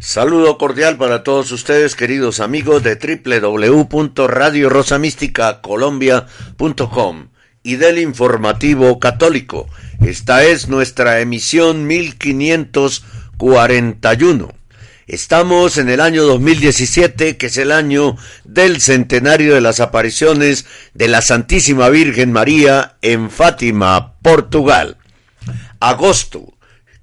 Saludo cordial para todos ustedes, queridos amigos de www.radiorosamísticacolombia.com y del informativo católico. Esta es nuestra emisión 1541. Estamos en el año 2017, que es el año del centenario de las apariciones de la Santísima Virgen María en Fátima, Portugal. Agosto,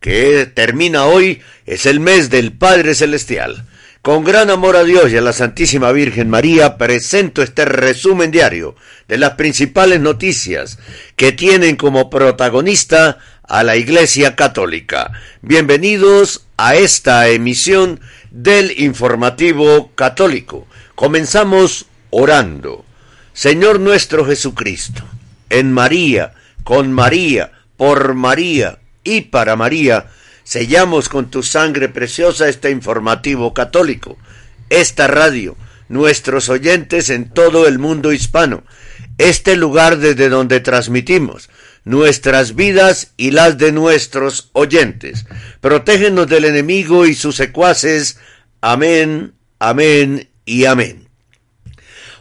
que termina hoy, es el mes del Padre Celestial. Con gran amor a Dios y a la Santísima Virgen María, presento este resumen diario de las principales noticias que tienen como protagonista a la Iglesia Católica. Bienvenidos a esta emisión del Informativo Católico. Comenzamos orando. Señor nuestro Jesucristo, en María, con María, por María y para María, sellamos con tu sangre preciosa este informativo católico, esta radio, nuestros oyentes en todo el mundo hispano, este lugar desde donde transmitimos nuestras vidas y las de nuestros oyentes. Protégenos del enemigo y sus secuaces. Amén, amén y amén.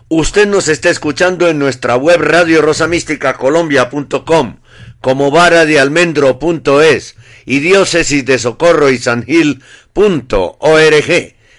Usted nos está escuchando en nuestra web radio rosamísticacolombia.com como vara de almendro.es y diócesis de socorro y sangil.org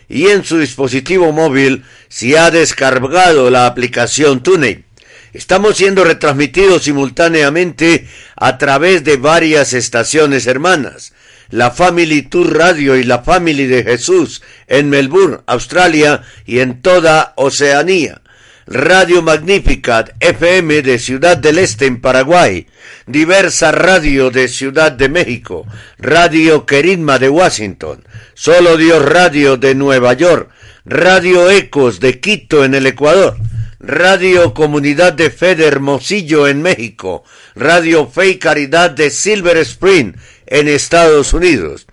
y en su dispositivo móvil si ha descargado la aplicación TuneIn. Estamos siendo retransmitidos simultáneamente a través de varias estaciones hermanas. La Family Tour Radio y la Family de Jesús en Melbourne, Australia y en toda Oceanía. Radio Magnificat FM de Ciudad del Este en Paraguay, Diversa Radio de Ciudad de México, Radio Queridma de Washington, Solo Dios Radio de Nueva York, Radio Ecos de Quito en el Ecuador, Radio Comunidad de Fe de Hermosillo en México, Radio Fe y Caridad de Silver Spring en Estados Unidos,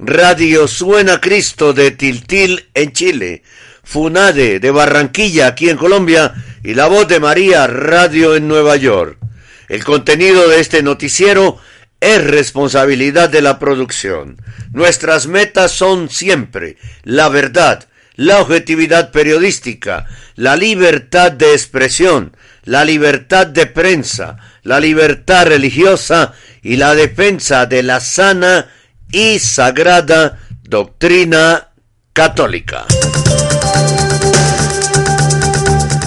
Radio Suena Cristo de Tiltil en Chile, Funade de Barranquilla aquí en Colombia y La Voz de María Radio en Nueva York. El contenido de este noticiero es responsabilidad de la producción. Nuestras metas son siempre la verdad, la objetividad periodística, la libertad de expresión, la libertad de prensa, la libertad religiosa y la defensa de la sana y sagrada doctrina católica.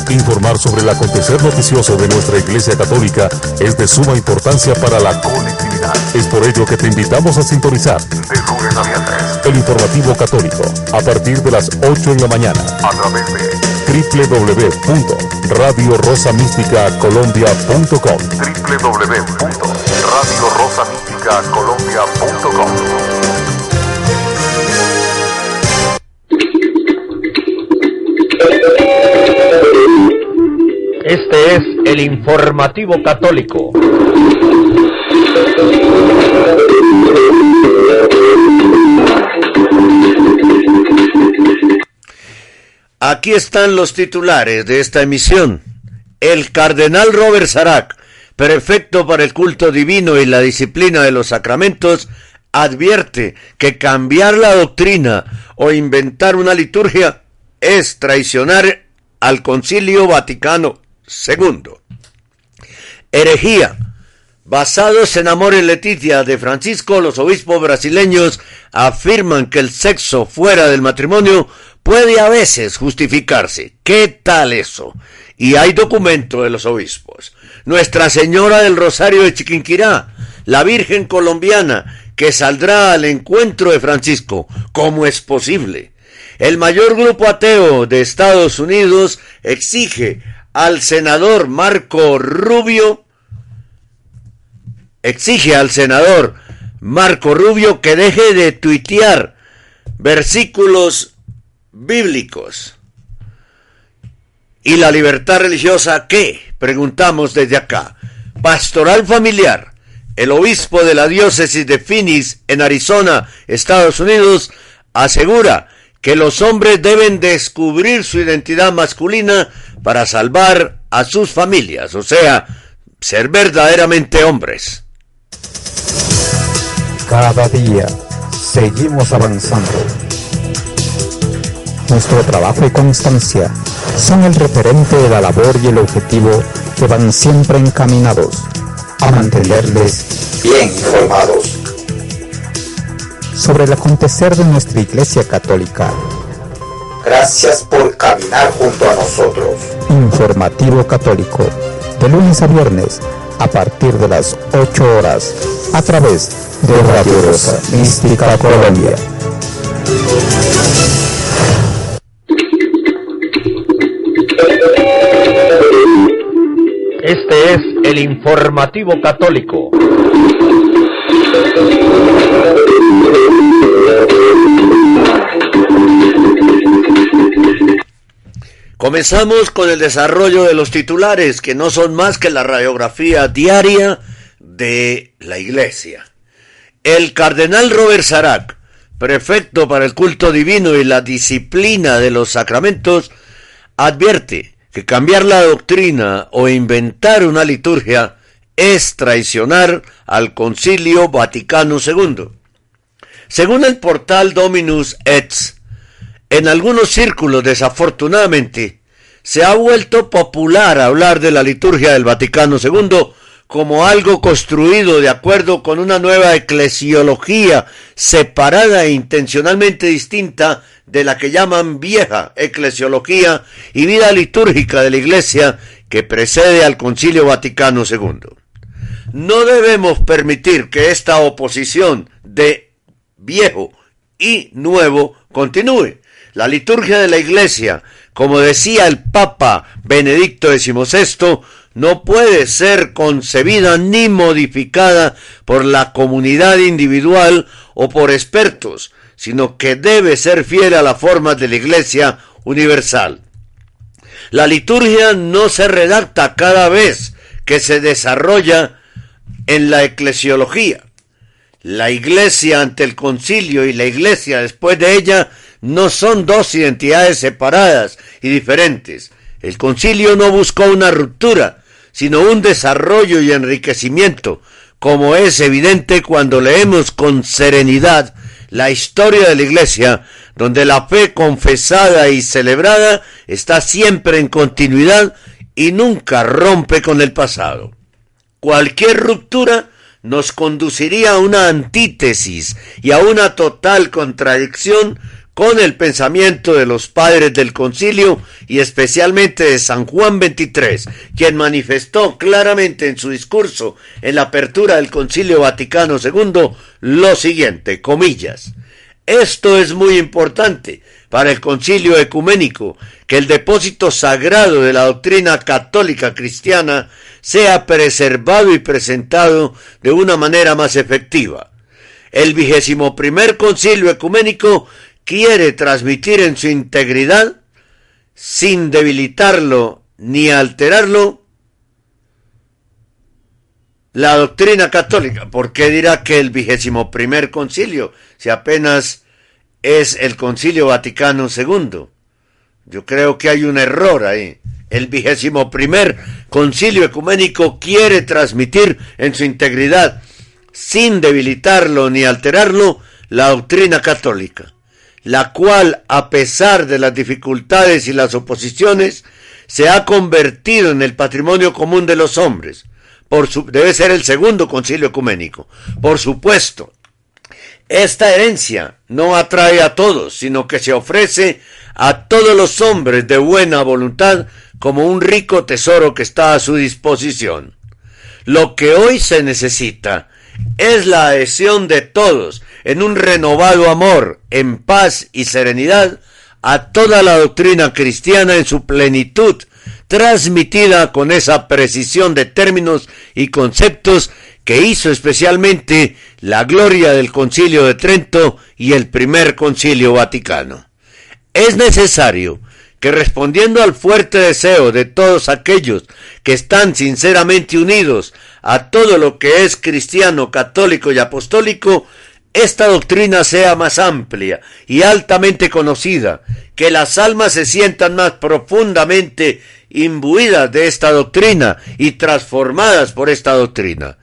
Informar sobre el acontecer noticioso de nuestra Iglesia Católica es de suma importancia para la colectividad. Es por ello que te invitamos a sintonizar de lunes a viernes. el informativo católico a partir de las 8 en la mañana. A través de www.radiorosamísticacolombia.com www.radiorosamísticacolombia.com Este es el informativo católico. Aquí están los titulares de esta emisión. El cardenal Robert Sarac, prefecto para el culto divino y la disciplina de los sacramentos, advierte que cambiar la doctrina o inventar una liturgia es traicionar al Concilio Vaticano II. Herejía. Basados en Amor y Leticia de Francisco, los obispos brasileños afirman que el sexo fuera del matrimonio puede a veces justificarse. ¿Qué tal eso? Y hay documento de los obispos. Nuestra Señora del Rosario de Chiquinquirá, la Virgen colombiana, que saldrá al encuentro de Francisco. ¿Cómo es posible? El mayor grupo ateo de Estados Unidos exige al senador Marco Rubio, exige al senador Marco Rubio que deje de tuitear versículos bíblicos. ¿Y la libertad religiosa qué? Preguntamos desde acá. Pastoral familiar. El obispo de la diócesis de Phoenix, en Arizona, Estados Unidos, asegura que los hombres deben descubrir su identidad masculina para salvar a sus familias, o sea, ser verdaderamente hombres. Cada día seguimos avanzando. Nuestro trabajo y constancia son el referente de la labor y el objetivo que van siempre encaminados a mantenerles bien informados sobre el acontecer de nuestra Iglesia Católica. Gracias por caminar junto a nosotros. Informativo Católico, de lunes a viernes, a partir de las 8 horas, a través de Radio Rosa Mística Colombia. Este es el informativo católico. Comenzamos con el desarrollo de los titulares, que no son más que la radiografía diaria de la Iglesia. El cardenal Robert Sarac, prefecto para el culto divino y la disciplina de los sacramentos, advierte que cambiar la doctrina o inventar una liturgia es traicionar al Concilio Vaticano II. Según el portal Dominus Etz, en algunos círculos, desafortunadamente, se ha vuelto popular hablar de la liturgia del Vaticano II como algo construido de acuerdo con una nueva eclesiología separada e intencionalmente distinta de la que llaman vieja eclesiología y vida litúrgica de la Iglesia que precede al Concilio Vaticano II. No debemos permitir que esta oposición de viejo y nuevo continúe. La liturgia de la Iglesia, como decía el Papa Benedicto XVI, no puede ser concebida ni modificada por la comunidad individual o por expertos, sino que debe ser fiel a la forma de la Iglesia universal. La liturgia no se redacta cada vez que se desarrolla en la eclesiología. La Iglesia ante el concilio y la Iglesia después de ella no son dos identidades separadas y diferentes. El concilio no buscó una ruptura, sino un desarrollo y enriquecimiento, como es evidente cuando leemos con serenidad la historia de la Iglesia, donde la fe confesada y celebrada está siempre en continuidad y nunca rompe con el pasado. Cualquier ruptura nos conduciría a una antítesis y a una total contradicción con el pensamiento de los padres del concilio y especialmente de San Juan XXIII, quien manifestó claramente en su discurso en la apertura del concilio Vaticano II lo siguiente, comillas, esto es muy importante para el concilio ecuménico, que el depósito sagrado de la doctrina católica cristiana sea preservado y presentado de una manera más efectiva. El vigésimo primer concilio ecuménico quiere transmitir en su integridad, sin debilitarlo ni alterarlo, la doctrina católica. ¿Por qué dirá que el vigésimo primer concilio, si apenas es el concilio Vaticano II? Yo creo que hay un error ahí. El vigésimo primer concilio ecuménico quiere transmitir en su integridad, sin debilitarlo ni alterarlo, la doctrina católica la cual, a pesar de las dificultades y las oposiciones, se ha convertido en el patrimonio común de los hombres. Por su, debe ser el segundo concilio ecuménico. Por supuesto, Esta herencia no atrae a todos, sino que se ofrece a todos los hombres de buena voluntad como un rico tesoro que está a su disposición. Lo que hoy se necesita es la adhesión de todos en un renovado amor, en paz y serenidad a toda la doctrina cristiana en su plenitud, transmitida con esa precisión de términos y conceptos que hizo especialmente la gloria del Concilio de Trento y el primer Concilio Vaticano. Es necesario que respondiendo al fuerte deseo de todos aquellos que están sinceramente unidos a todo lo que es cristiano, católico y apostólico, esta doctrina sea más amplia y altamente conocida, que las almas se sientan más profundamente imbuidas de esta doctrina y transformadas por esta doctrina.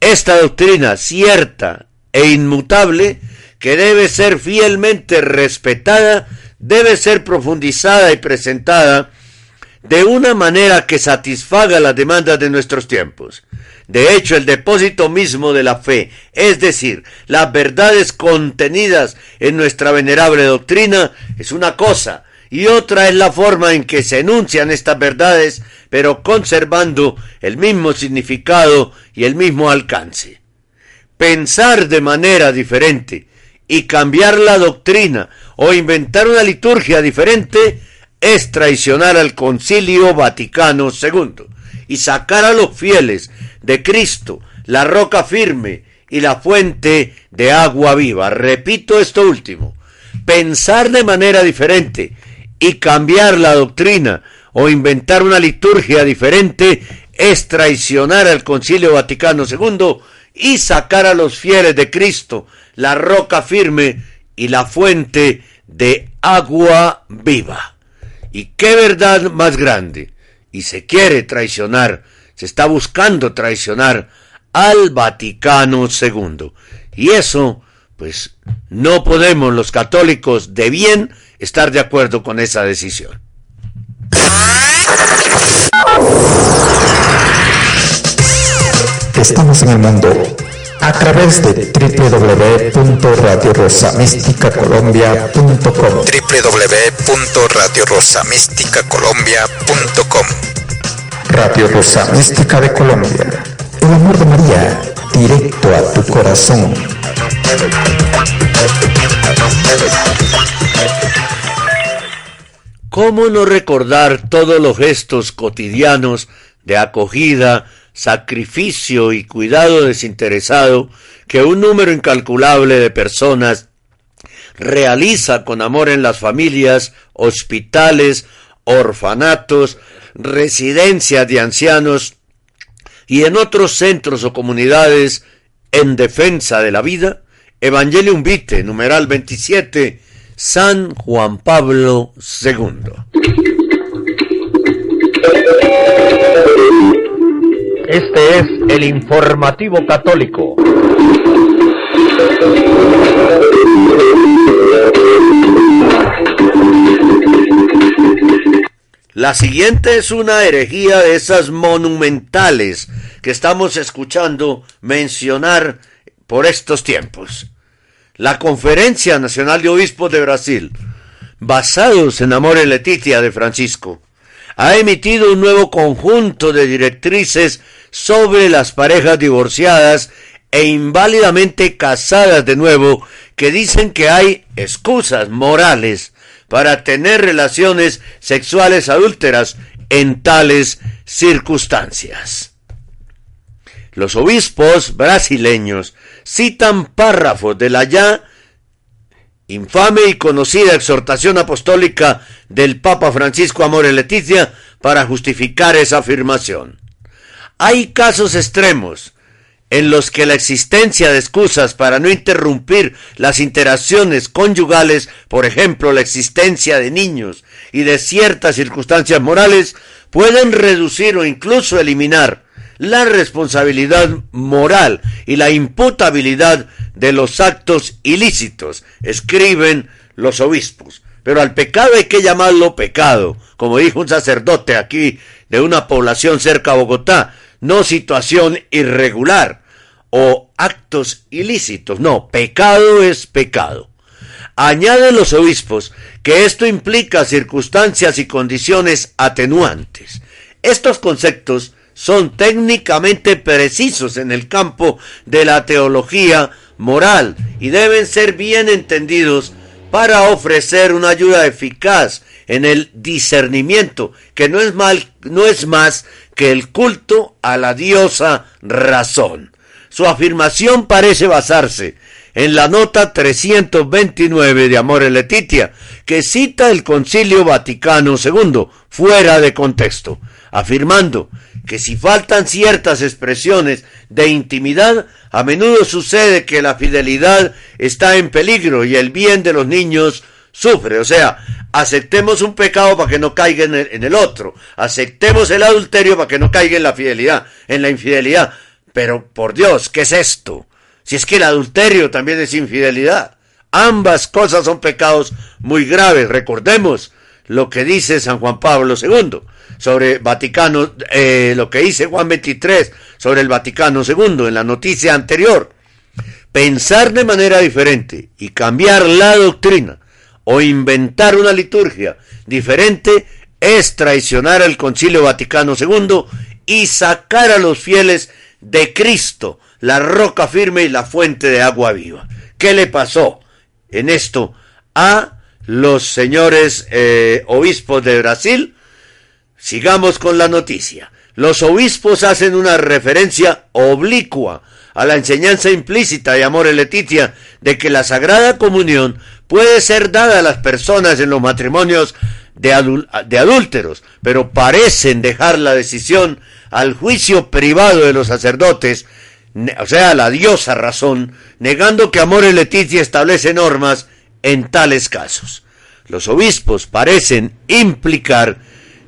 Esta doctrina cierta e inmutable, que debe ser fielmente respetada, debe ser profundizada y presentada de una manera que satisfaga las demandas de nuestros tiempos. De hecho, el depósito mismo de la fe, es decir, las verdades contenidas en nuestra venerable doctrina, es una cosa, y otra es la forma en que se enuncian estas verdades, pero conservando el mismo significado y el mismo alcance. Pensar de manera diferente y cambiar la doctrina o inventar una liturgia diferente es traicionar al Concilio Vaticano II y sacar a los fieles de Cristo, la roca firme y la fuente de agua viva. Repito esto último, pensar de manera diferente y cambiar la doctrina o inventar una liturgia diferente es traicionar al Concilio Vaticano II y sacar a los fieles de Cristo, la roca firme y la fuente de agua viva. ¿Y qué verdad más grande? Y se quiere traicionar, se está buscando traicionar al Vaticano II. Y eso, pues, no podemos los católicos de bien estar de acuerdo con esa decisión. Estamos en el a través de www.radiorosamísticacolombia.com www.radiorosamísticacolombia.com Radio Rosa Mística de Colombia. El amor de María, directo a tu corazón. ¿Cómo no recordar todos los gestos cotidianos de acogida, sacrificio y cuidado desinteresado que un número incalculable de personas realiza con amor en las familias, hospitales, orfanatos, residencias de ancianos y en otros centros o comunidades en defensa de la vida? Evangelium Vitae, numeral 27, San Juan Pablo II. Este es el informativo católico. La siguiente es una herejía de esas monumentales que estamos escuchando mencionar por estos tiempos. La Conferencia Nacional de Obispos de Brasil, basados en Amor y Leticia de Francisco, ha emitido un nuevo conjunto de directrices sobre las parejas divorciadas e inválidamente casadas de nuevo que dicen que hay excusas morales para tener relaciones sexuales adúlteras en tales circunstancias. Los obispos brasileños citan párrafos de la ya infame y conocida exhortación apostólica del Papa Francisco Amore Leticia para justificar esa afirmación. Hay casos extremos en los que la existencia de excusas para no interrumpir las interacciones conyugales, por ejemplo la existencia de niños y de ciertas circunstancias morales, pueden reducir o incluso eliminar la responsabilidad moral y la imputabilidad de los actos ilícitos, escriben los obispos. Pero al pecado hay que llamarlo pecado, como dijo un sacerdote aquí de una población cerca a Bogotá, no situación irregular. o actos ilícitos. No, pecado es pecado. Añaden los obispos que esto implica circunstancias y condiciones atenuantes. Estos conceptos son técnicamente precisos en el campo de la teología moral y deben ser bien entendidos para ofrecer una ayuda eficaz en el discernimiento, que no es, mal, no es más que el culto a la diosa razón. Su afirmación parece basarse en la nota 329 de Amore Letitia, que cita el Concilio Vaticano II fuera de contexto, afirmando que si faltan ciertas expresiones de intimidad, a menudo sucede que la fidelidad está en peligro y el bien de los niños sufre. O sea, aceptemos un pecado para que no caiga en el, otro. Aceptemos el adulterio para que no caiga en la fidelidad, en la infidelidad. Pero por Dios, ¿qué es esto? Si es que el adulterio también es infidelidad. Ambas cosas son pecados muy graves. Recordemos lo que dice San Juan Pablo II sobre Vaticano, eh, lo que dice Juan 23 sobre el Vaticano II en la noticia anterior. Pensar de manera diferente y cambiar la doctrina o inventar una liturgia diferente es traicionar al Concilio Vaticano II y sacar a los fieles de Cristo, la roca firme y la fuente de agua viva. ¿Qué le pasó en esto a los señores eh, obispos de Brasil? Sigamos con la noticia. Los obispos hacen una referencia oblicua a la enseñanza implícita de Amor Letitia de que la Sagrada Comunión puede ser dada a las personas en los matrimonios de, de, adúlteros, pero parecen dejar la decisión al juicio privado de los sacerdotes, o sea, la diosa razón, negando que Amor Letitia establece normas en tales casos. Los obispos parecen implicar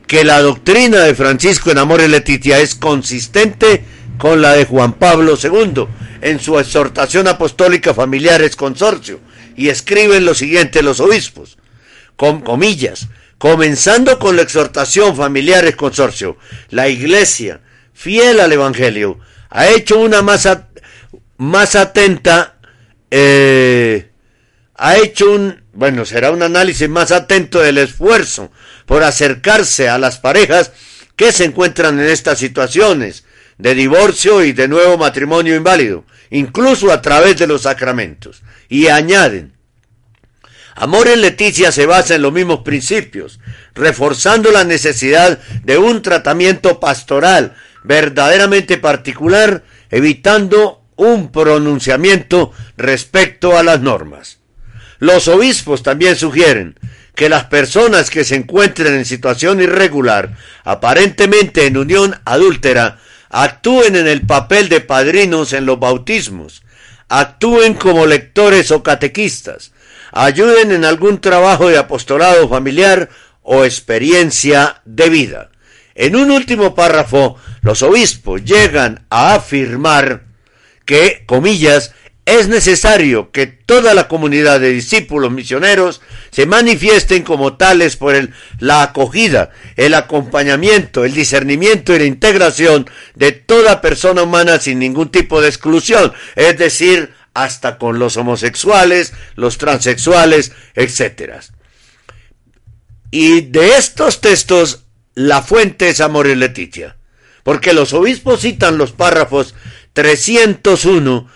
que la doctrina de Francisco en Amor y Letitia es consistente con la de Juan Pablo II en su exhortación apostólica Familiares Consorcio y escriben lo siguiente los obispos, con comillas, comenzando con la exhortación Familiares Consorcio, la Iglesia, fiel al Evangelio, ha hecho una más, más atenta, eh, ha hecho un, bueno, será un análisis más atento del esfuerzo por acercarse a las parejas que se encuentran en estas situaciones de divorcio y de nuevo matrimonio inválido, incluso a través de los sacramentos. Y añaden, Amor en Leticia se basa en los mismos principios, reforzando la necesidad de un tratamiento pastoral verdaderamente particular, evitando un pronunciamiento respecto a las normas. Los obispos también sugieren que las personas que se encuentren en situación irregular, aparentemente en unión adúltera, actúen en el papel de padrinos en los bautismos, actúen como lectores o catequistas, ayuden en algún trabajo de apostolado familiar o experiencia de vida. En un último párrafo, los obispos llegan a afirmar que, comillas, es necesario que toda la comunidad de discípulos misioneros se manifiesten como tales por el, la acogida, el acompañamiento, el discernimiento y la integración de toda persona humana sin ningún tipo de exclusión, es decir, hasta con los homosexuales, los transexuales, etc. Y de estos textos, la fuente es Amor y Leticia, porque los obispos citan los párrafos 301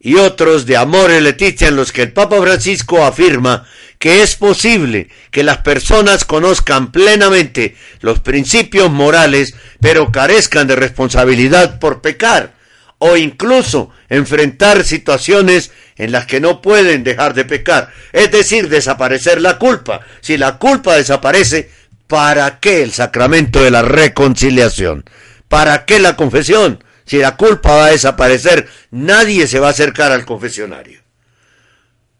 y otros de Amor y Leticia en los que el Papa Francisco afirma que es posible que las personas conozcan plenamente los principios morales, pero carezcan de responsabilidad por pecar, o incluso enfrentar situaciones en las que no pueden dejar de pecar, es decir, desaparecer la culpa. Si la culpa desaparece, ¿para qué el sacramento de la reconciliación? ¿Para qué la confesión? Si la culpa va a desaparecer, nadie se va a acercar al confesionario.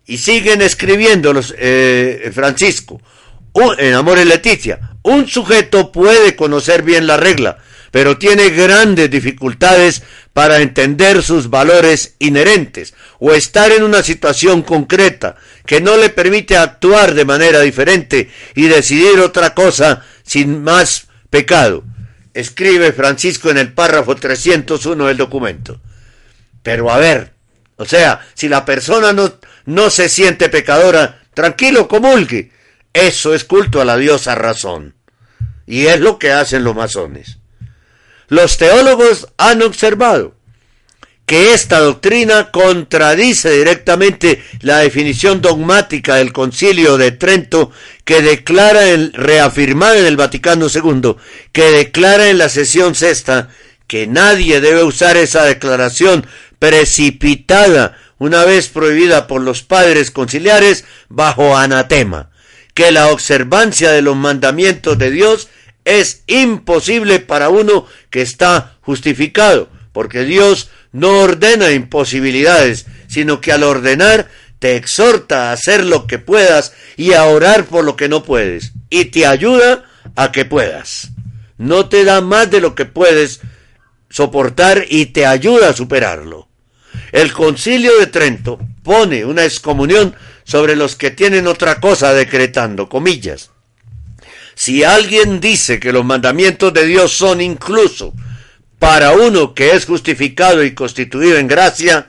Y siguen escribiendo los, eh, Francisco, en Amor y Leticia, un sujeto puede conocer bien la regla, pero tiene grandes dificultades para entender sus valores inherentes o estar en una situación concreta que no le permite actuar de manera diferente y decidir otra cosa sin más pecado escribe Francisco en el párrafo 301 del documento. Pero a ver, o sea, si la persona no, no se siente pecadora, tranquilo, comulgue. Eso es culto a la diosa razón. Y es lo que hacen los masones. Los teólogos han observado que esta doctrina contradice directamente la definición dogmática del Concilio de Trento que declara el reafirmada en el Vaticano II, que declara en la sesión sexta que nadie debe usar esa declaración precipitada una vez prohibida por los padres conciliares bajo anatema, que la observancia de los mandamientos de Dios es imposible para uno que está justificado, porque Dios no ordena imposibilidades, sino que al ordenar te exhorta a hacer lo que puedas y a orar por lo que no puedes, y te ayuda a que puedas. No te da más de lo que puedes soportar y te ayuda a superarlo. El concilio de Trento pone una excomunión sobre los que tienen otra cosa decretando, comillas. Si alguien dice que los mandamientos de Dios son incluso para uno que es justificado y constituido en gracia,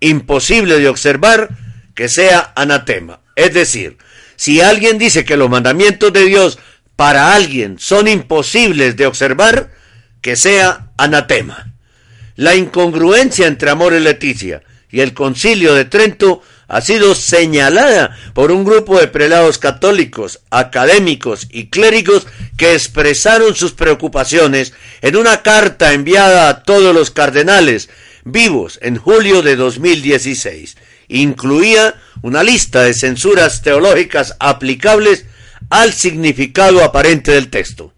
imposible de observar, que sea anatema. Es decir, si alguien dice que los mandamientos de Dios para alguien son imposibles de observar, que sea anatema. La incongruencia entre Amor y Leticia y el concilio de Trento ha sido señalada por un grupo de prelados católicos, académicos y clérigos que expresaron sus preocupaciones en una carta enviada a todos los cardenales vivos en julio de 2016. Incluía una lista de censuras teológicas aplicables al significado aparente del texto.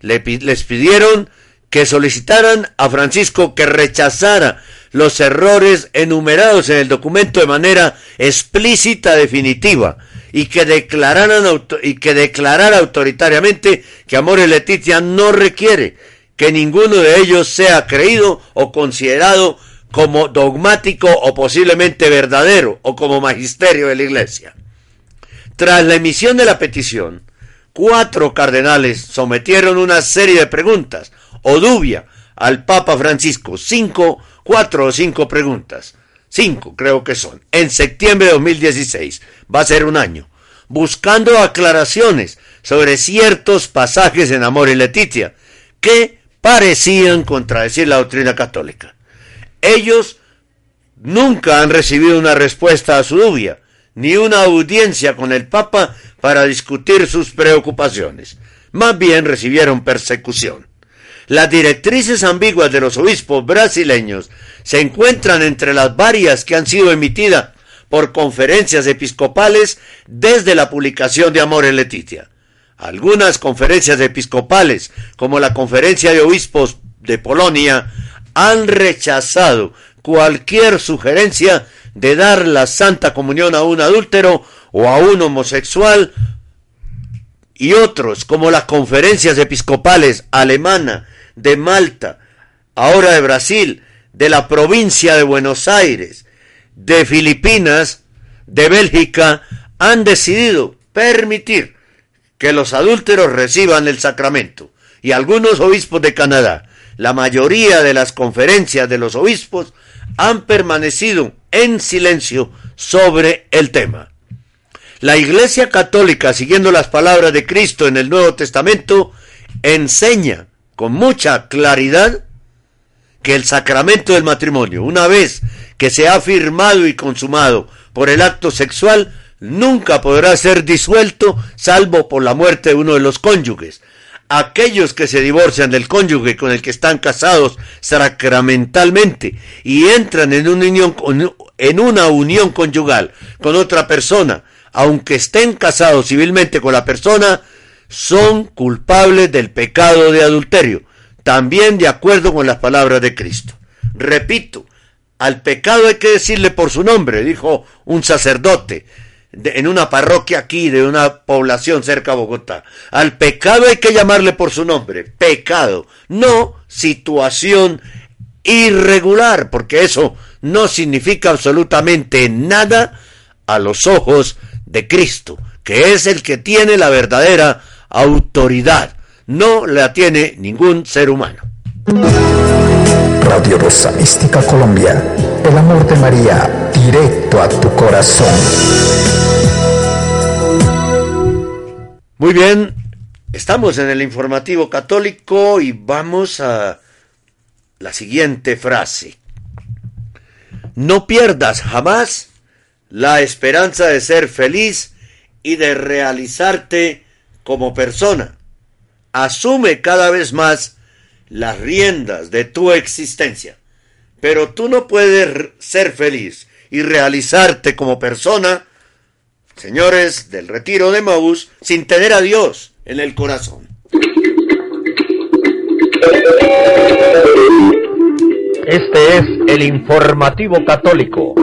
les pidieron que solicitaran a Francisco que rechazara los errores enumerados en el documento de manera explícita, definitiva, y que declararan y que declarara autoritariamente que Amores Leticia no requiere que ninguno de ellos sea creído o considerado como dogmático o posiblemente verdadero o como magisterio de la Iglesia. Tras la emisión de la petición, cuatro cardenales sometieron una serie de preguntas o dubia al Papa Francisco, cinco cuatro o cinco preguntas. Cinco creo que son. En septiembre de 2016. Va a ser un año. Buscando aclaraciones sobre ciertos pasajes en Amor y Leticia que parecían contradecir la doctrina católica. Ellos nunca han recibido una respuesta a su dubia, ni una audiencia con el Papa para discutir sus preocupaciones. Más bien recibieron persecución. Las directrices ambiguas de los obispos brasileños se encuentran entre las varias que han sido emitidas por conferencias episcopales desde la publicación de Amor en Leticia. Algunas conferencias episcopales, como la Conferencia de Obispos de Polonia, han rechazado cualquier sugerencia de dar la santa comunión a un adúltero o a un homosexual y otros, como las conferencias episcopales alemana, de Malta, ahora de Brasil, de la provincia de Buenos Aires, de Filipinas, de Bélgica, han decidido permitir que los adúlteros reciban el sacramento. Y algunos obispos de Canadá, la mayoría de las conferencias de los obispos, han permanecido en silencio sobre el tema. La Iglesia Católica, siguiendo las palabras de Cristo en el Nuevo Testamento, enseña con mucha claridad que el sacramento del matrimonio, una vez que se ha firmado y consumado por el acto sexual, nunca podrá ser disuelto salvo por la muerte de uno de los cónyuges. Aquellos que se divorcian del cónyuge con el que están casados sacramentalmente y entran en una unión, una unión conyugal con otra persona, aunque estén casados civilmente con la persona, son culpables del pecado de adulterio, también de acuerdo con las palabras de Cristo. Repito, al pecado hay que decirle por su nombre, dijo un sacerdote en una parroquia aquí de una población cerca de Bogotá. Al pecado hay que llamarle por su nombre, pecado, no situación irregular, porque eso no significa absolutamente nada a los ojos de Cristo, que es el que tiene la verdadera autoridad. No la tiene ningún ser humano. Radio Rosa Mística Colombia, el amor de María, directo a tu corazón. Muy bien, estamos en el informativo católico y vamos a la siguiente frase. No pierdas jamás la esperanza de ser feliz y de realizarte como persona. Asume cada vez más las riendas de tu existencia. Pero tú no puedes ser feliz y realizarte como persona, señores del retiro de Maús, sin tener a Dios en el corazón. Este es el informativo católico.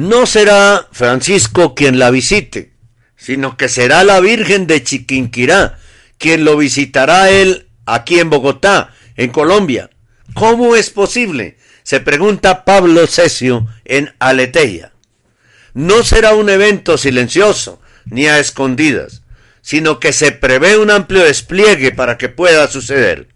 No será Francisco quien la visite, sino que será la Virgen de Chiquinquirá quien lo visitará él aquí en Bogotá, en Colombia. ¿Cómo es posible? Se pregunta Pablo Cesio en Aleteia. No será un evento silencioso ni a escondidas, sino que se prevé un amplio despliegue para que pueda suceder.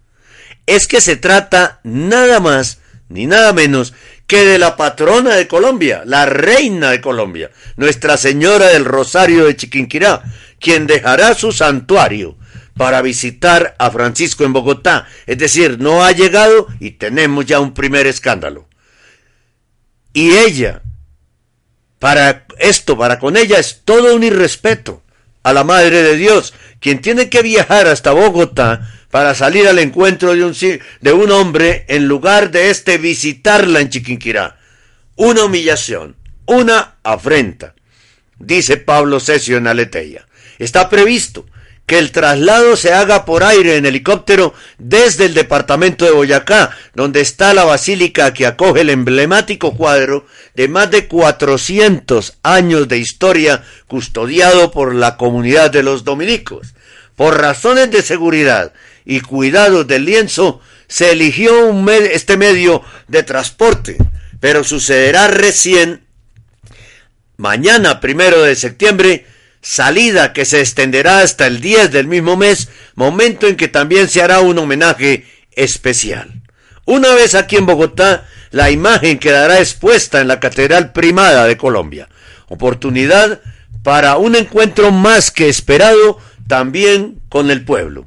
Es que se trata nada más ni nada menos que de la patrona de Colombia, la reina de Colombia, Nuestra Señora del Rosario de Chiquinquirá, quien dejará su santuario para visitar a Francisco en Bogotá. Es decir, no ha llegado y tenemos ya un primer escándalo. Y ella, para esto, para con ella, es todo un irrespeto a la Madre de Dios, quien tiene que viajar hasta Bogotá para salir al encuentro de un, de un hombre en lugar de este visitarla en Chiquinquirá. Una humillación, una afrenta, dice Pablo Cesio en Aleteia. Está previsto que el traslado se haga por aire en helicóptero desde el departamento de Boyacá, donde está la basílica que acoge el emblemático cuadro de más de 400 años de historia custodiado por la comunidad de los dominicos. Por razones de seguridad y cuidado del lienzo, se eligió un este medio de transporte, pero sucederá recién mañana, primero de septiembre, salida que se extenderá hasta el 10 del mismo mes, momento en que también se hará un homenaje especial. Una vez aquí en Bogotá, la imagen quedará expuesta en la Catedral Primada de Colombia. Oportunidad para un encuentro más que esperado también con el pueblo.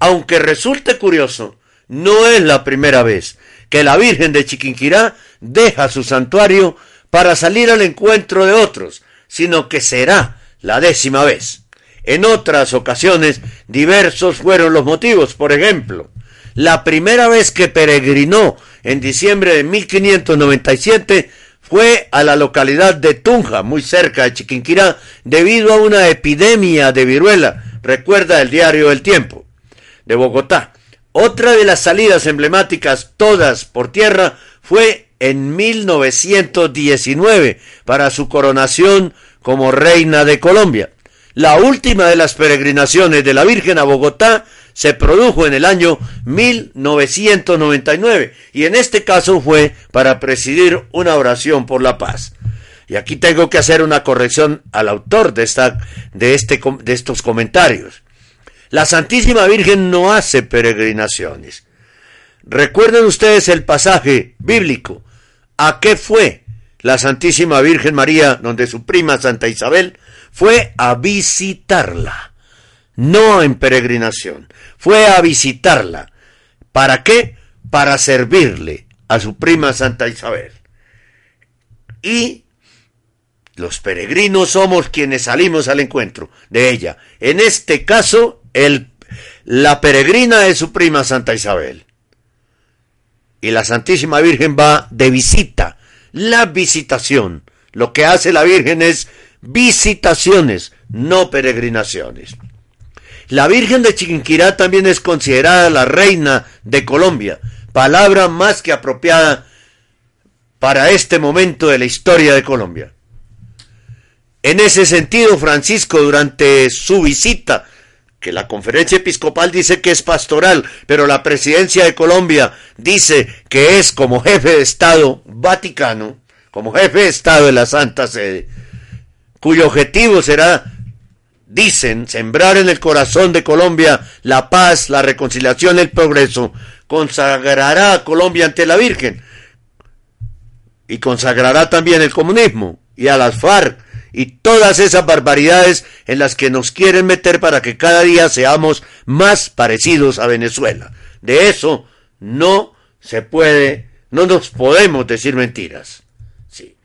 Aunque resulte curioso, no es la primera vez que la Virgen de Chiquinquirá deja su santuario para salir al encuentro de otros, sino que será la décima vez. En otras ocasiones diversos fueron los motivos. Por ejemplo, la primera vez que peregrinó en diciembre de 1597 fue a la localidad de Tunja, muy cerca de Chiquinquirá, debido a una epidemia de viruela, recuerda el diario El Tiempo, de Bogotá. Otra de las salidas emblemáticas, todas por tierra, fue en 1919 para su coronación como reina de Colombia. La última de las peregrinaciones de la Virgen a Bogotá se produjo en el año 1999 y en este caso fue para presidir una oración por la paz. Y aquí tengo que hacer una corrección al autor de, esta, de, este, de estos comentarios. La Santísima Virgen no hace peregrinaciones. Recuerden ustedes el pasaje bíblico. ¿A qué fue la Santísima Virgen María, donde su prima Santa Isabel fue a visitarla, no en peregrinación, fue a visitarla. ¿Para qué? Para servirle a su prima Santa Isabel. Y los peregrinos somos quienes salimos al encuentro de ella. En este caso, el, la peregrina es su prima Santa Isabel. Y la Santísima Virgen va de visita la visitación. Lo que hace la Virgen es visitaciones, no peregrinaciones. La Virgen de Chiquinquirá también es considerada la reina de Colombia, palabra más que apropiada para este momento de la historia de Colombia. En ese sentido, Francisco, durante su visita, que la conferencia episcopal dice que es pastoral, pero la presidencia de Colombia dice que es como jefe de Estado Vaticano, como jefe de Estado de la Santa Sede, cuyo objetivo será, dicen, sembrar en el corazón de Colombia la paz, la reconciliación, el progreso, consagrará a Colombia ante la Virgen y consagrará también el comunismo y a las FARC y todas esas barbaridades en las que nos quieren meter para que cada día seamos más parecidos a Venezuela. De eso no se puede, no nos podemos decir mentiras. Sí.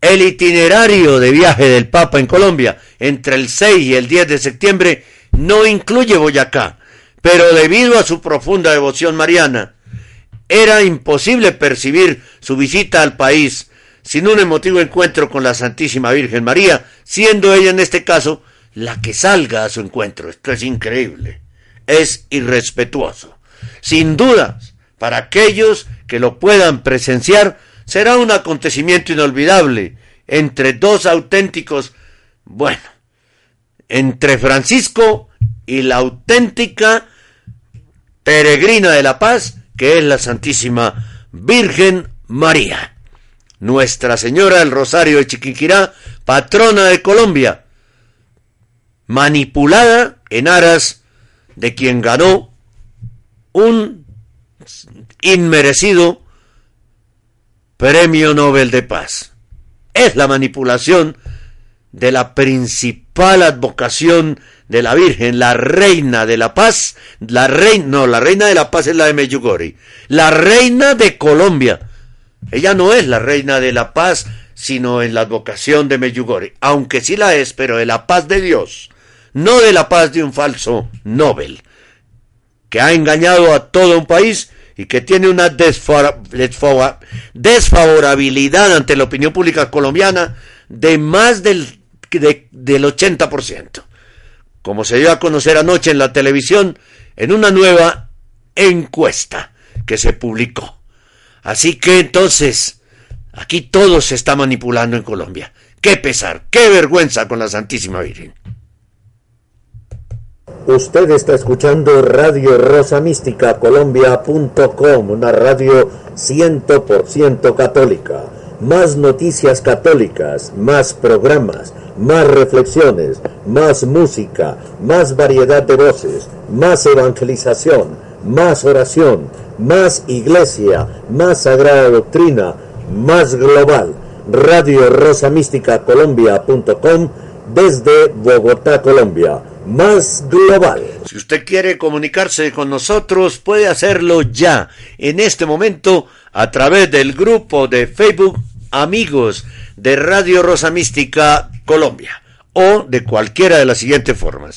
El itinerario de viaje del Papa en Colombia entre el 6 y el 10 de septiembre no incluye Boyacá, pero debido a su profunda devoción mariana, era imposible percibir su visita al país sin un emotivo encuentro con la Santísima Virgen María, siendo ella en este caso la que salga a su encuentro. Esto es increíble, es irrespetuoso. Sin duda, para aquellos que lo puedan presenciar, será un acontecimiento inolvidable entre dos auténticos, bueno, entre Francisco y la auténtica peregrina de la paz, que es la Santísima Virgen María. Nuestra Señora del Rosario de Chiquinquirá, patrona de Colombia, manipulada en aras de quien ganó un inmerecido premio Nobel de Paz. Es la manipulación de la principal advocación de la Virgen, la reina de la paz, la reina, no, la reina de la paz es la de Meyugori, la reina de Colombia. Ella no es la reina de la paz, sino en la advocación de Meyugori, aunque sí la es, pero de la paz de Dios, no de la paz de un falso Nobel, que ha engañado a todo un país y que tiene una desfavorabilidad ante la opinión pública colombiana de más del, del 80% como se dio a conocer anoche en la televisión, en una nueva encuesta que se publicó. Así que entonces, aquí todo se está manipulando en Colombia. Qué pesar, qué vergüenza con la Santísima Virgen. Usted está escuchando Radio Rosa Mística Colombia.com, una radio 100% católica. Más noticias católicas, más programas más reflexiones, más música, más variedad de voces, más evangelización, más oración, más iglesia, más sagrada doctrina, más global. Radio Rosa Mística Colombia.com desde Bogotá, Colombia. Más global. Si usted quiere comunicarse con nosotros, puede hacerlo ya, en este momento, a través del grupo de Facebook Amigos de Radio Rosa Mística Colombia o de cualquiera de las siguientes formas.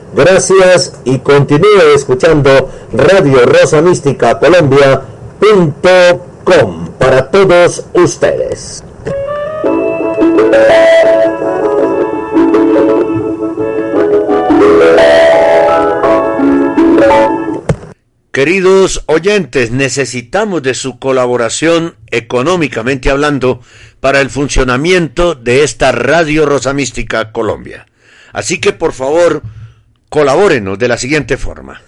Gracias y continúe escuchando Radio Rosa Mística Colombia.com para todos ustedes. Queridos oyentes, necesitamos de su colaboración económicamente hablando para el funcionamiento de esta Radio Rosa Mística Colombia. Así que por favor, colabórenos de la siguiente forma.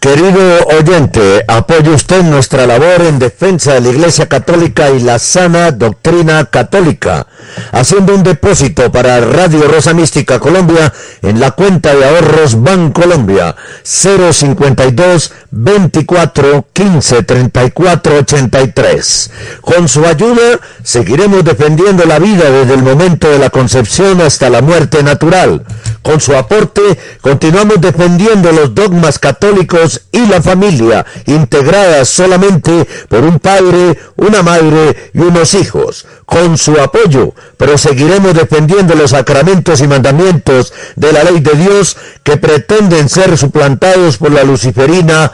Querido oyente, apoye usted nuestra labor en defensa de la Iglesia Católica y la sana doctrina católica, haciendo un depósito para Radio Rosa Mística Colombia en la cuenta de ahorros Bancolombia 052 24 15 34 83. Con su ayuda seguiremos defendiendo la vida desde el momento de la concepción hasta la muerte natural. Con su aporte continuamos defendiendo los dogmas católicos y la familia, integradas solamente por un padre, una madre y unos hijos. Con su apoyo proseguiremos defendiendo los sacramentos y mandamientos de la ley de Dios que pretenden ser suplantados por la luciferina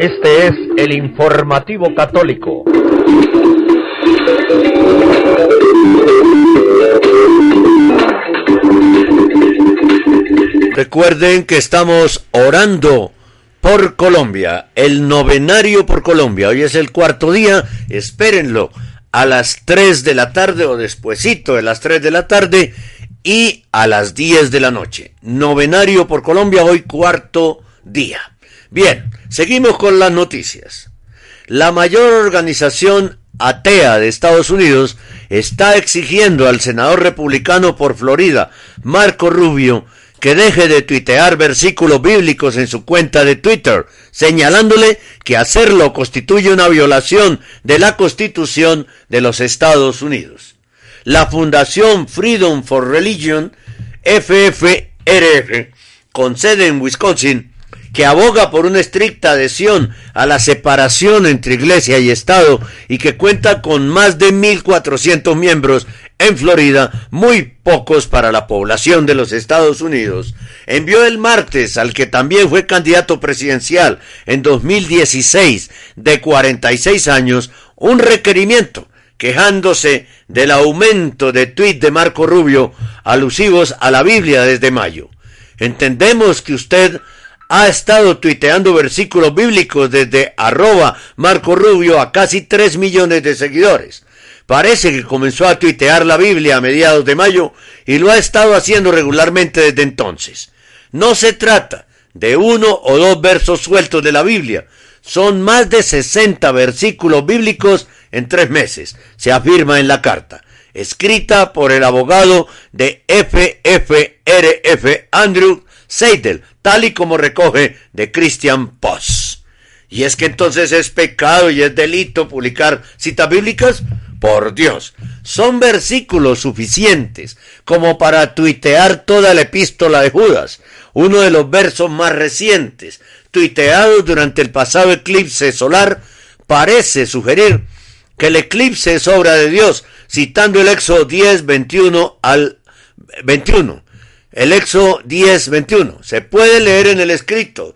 Este es el informativo católico. Recuerden que estamos orando por Colombia, el novenario por Colombia. Hoy es el cuarto día, espérenlo a las 3 de la tarde o despuesito de las 3 de la tarde y a las 10 de la noche. Novenario por Colombia, hoy cuarto día. Bien, seguimos con las noticias. La mayor organización atea de Estados Unidos está exigiendo al senador republicano por Florida, Marco Rubio, que deje de tuitear versículos bíblicos en su cuenta de Twitter, señalándole que hacerlo constituye una violación de la Constitución de los Estados Unidos. La Fundación Freedom for Religion, FFRF, con sede en Wisconsin, que aboga por una estricta adhesión a la separación entre iglesia y Estado y que cuenta con más de 1.400 miembros en Florida, muy pocos para la población de los Estados Unidos, envió el martes al que también fue candidato presidencial en 2016 de 46 años un requerimiento quejándose del aumento de tuits de Marco Rubio alusivos a la Biblia desde mayo. Entendemos que usted ha estado tuiteando versículos bíblicos desde arroba Marco Rubio a casi 3 millones de seguidores. Parece que comenzó a tuitear la Biblia a mediados de mayo y lo ha estado haciendo regularmente desde entonces. No se trata de uno o dos versos sueltos de la Biblia, son más de 60 versículos bíblicos en tres meses, se afirma en la carta, escrita por el abogado de FFRF Andrew Seidel, tal y como recoge de Christian Post. ¿Y es que entonces es pecado y es delito publicar citas bíblicas? Por Dios, son versículos suficientes como para tuitear toda la epístola de Judas, uno de los versos más recientes, tuiteados durante el pasado eclipse solar, parece sugerir que el eclipse es obra de Dios, citando el Éxodo 10, 21 al 21. El Éxodo 10, 21. Se puede leer en el escrito.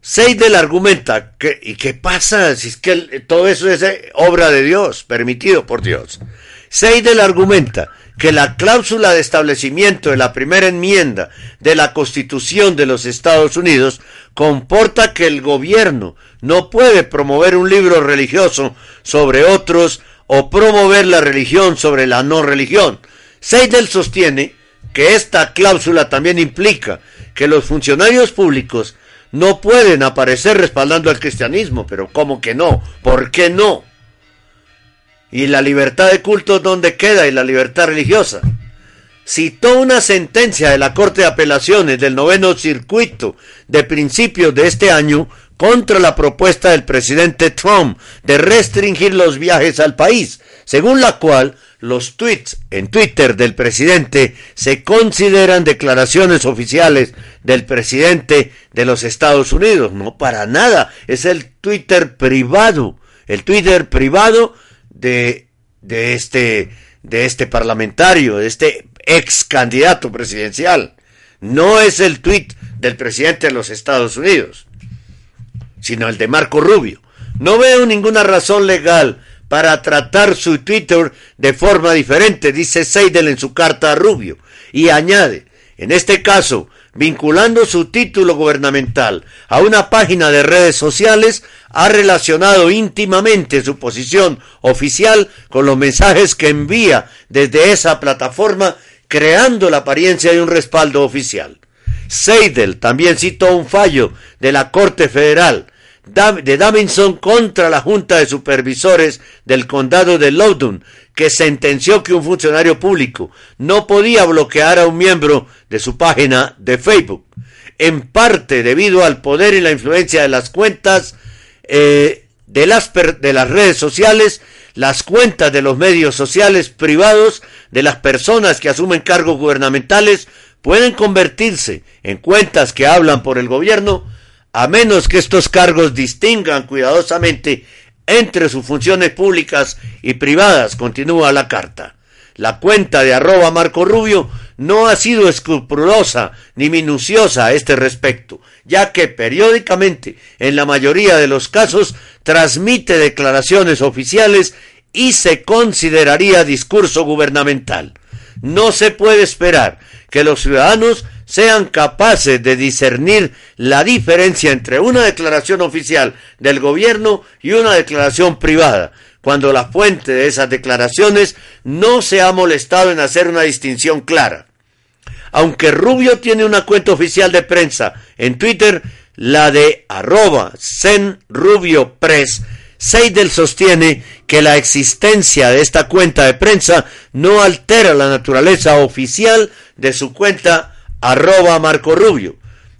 Seidel argumenta que, ¿y qué pasa si es que todo eso es eh, obra de Dios, permitido por Dios? Seidel argumenta que la cláusula de establecimiento de la primera enmienda de la Constitución de los Estados Unidos comporta que el gobierno no puede promover un libro religioso sobre otros o promover la religión sobre la no religión, Seidel sostiene que esta cláusula también implica que los funcionarios públicos no pueden aparecer respaldando al cristianismo, pero ¿cómo que no? ¿Por qué no? ¿Y la libertad de culto dónde queda y la libertad religiosa? Citó una sentencia de la Corte de Apelaciones del noveno circuito de principios de este año contra la propuesta del presidente Trump de restringir los viajes al país, según la cual los tweets en Twitter del presidente se consideran declaraciones oficiales del presidente de los Estados Unidos. No para nada, es el Twitter privado, el Twitter privado de, de, este, de este parlamentario, de este ex candidato presidencial. No es el tweet del presidente de los Estados Unidos, sino el de Marco Rubio. No veo ninguna razón legal para tratar su Twitter de forma diferente, dice Seidel en su carta a Rubio, y añade, en este caso, vinculando su título gubernamental a una página de redes sociales, ha relacionado íntimamente su posición oficial con los mensajes que envía desde esa plataforma, creando la apariencia de un respaldo oficial. Seidel también citó un fallo de la Corte Federal de Davidson contra la Junta de Supervisores del Condado de Loudoun, que sentenció que un funcionario público no podía bloquear a un miembro de su página de Facebook, en parte debido al poder y la influencia de las cuentas eh, de, las de las redes sociales, las cuentas de los medios sociales privados de las personas que asumen cargos gubernamentales pueden convertirse en cuentas que hablan por el gobierno, a menos que estos cargos distingan cuidadosamente entre sus funciones públicas y privadas, continúa la carta. La cuenta de arroba Marco Rubio no ha sido escrupulosa ni minuciosa a este respecto, ya que periódicamente, en la mayoría de los casos, transmite declaraciones oficiales y se consideraría discurso gubernamental. No se puede esperar que los ciudadanos sean capaces de discernir la diferencia entre una declaración oficial del gobierno y una declaración privada, cuando la fuente de esas declaraciones no se ha molestado en hacer una distinción clara. Aunque Rubio tiene una cuenta oficial de prensa en Twitter, la de arroba Rubio Press, Seidel sostiene que la existencia de esta cuenta de prensa no altera la naturaleza oficial de su cuenta arroba Marco Rubio.